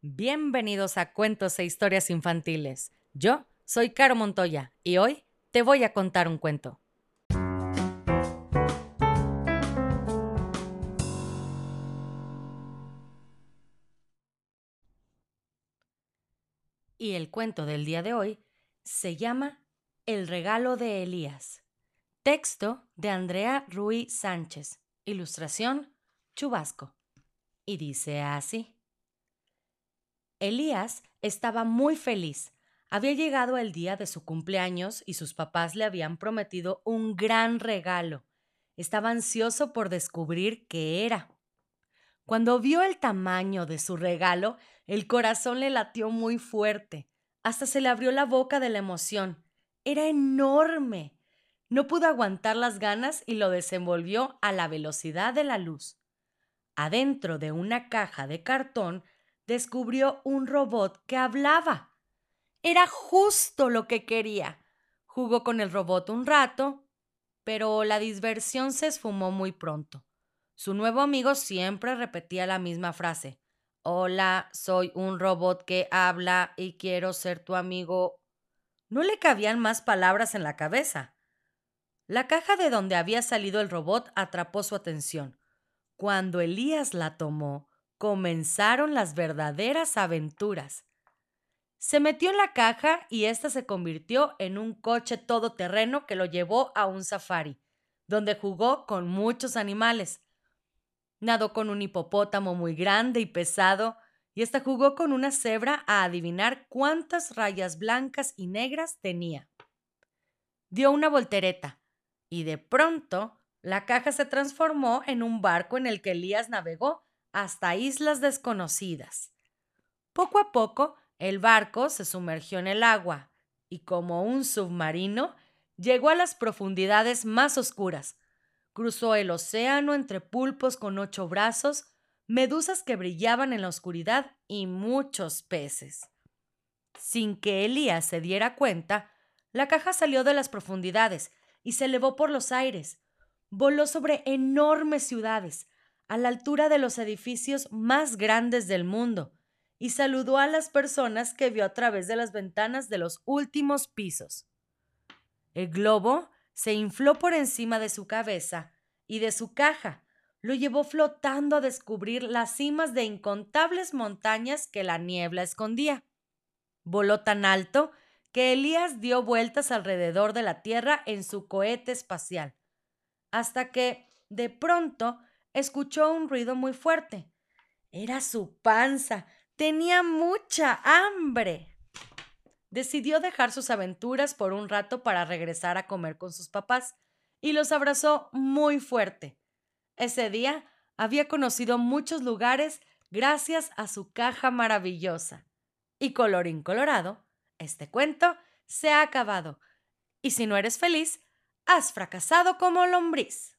Bienvenidos a Cuentos e Historias Infantiles. Yo soy Caro Montoya y hoy te voy a contar un cuento. Y el cuento del día de hoy se llama El regalo de Elías. Texto de Andrea Ruiz Sánchez. Ilustración Chubasco. Y dice así. Elías estaba muy feliz. Había llegado el día de su cumpleaños y sus papás le habían prometido un gran regalo. Estaba ansioso por descubrir qué era. Cuando vio el tamaño de su regalo, el corazón le latió muy fuerte. Hasta se le abrió la boca de la emoción. Era enorme. No pudo aguantar las ganas y lo desenvolvió a la velocidad de la luz. Adentro de una caja de cartón descubrió un robot que hablaba. Era justo lo que quería. Jugó con el robot un rato, pero la diversión se esfumó muy pronto. Su nuevo amigo siempre repetía la misma frase. Hola, soy un robot que habla y quiero ser tu amigo. No le cabían más palabras en la cabeza. La caja de donde había salido el robot atrapó su atención. Cuando Elías la tomó, comenzaron las verdaderas aventuras. Se metió en la caja y ésta se convirtió en un coche todoterreno que lo llevó a un safari, donde jugó con muchos animales. Nadó con un hipopótamo muy grande y pesado, y hasta jugó con una cebra a adivinar cuántas rayas blancas y negras tenía. Dio una voltereta, y de pronto la caja se transformó en un barco en el que Elías navegó hasta islas desconocidas. Poco a poco, el barco se sumergió en el agua y como un submarino llegó a las profundidades más oscuras, Cruzó el océano entre pulpos con ocho brazos, medusas que brillaban en la oscuridad y muchos peces. Sin que Elías se diera cuenta, la caja salió de las profundidades y se elevó por los aires. Voló sobre enormes ciudades, a la altura de los edificios más grandes del mundo, y saludó a las personas que vio a través de las ventanas de los últimos pisos. El globo se infló por encima de su cabeza y de su caja. Lo llevó flotando a descubrir las cimas de incontables montañas que la niebla escondía. Voló tan alto que Elías dio vueltas alrededor de la Tierra en su cohete espacial, hasta que, de pronto, escuchó un ruido muy fuerte. Era su panza. Tenía mucha hambre decidió dejar sus aventuras por un rato para regresar a comer con sus papás y los abrazó muy fuerte. Ese día había conocido muchos lugares gracias a su caja maravillosa. Y colorín colorado, este cuento se ha acabado. Y si no eres feliz, has fracasado como lombriz.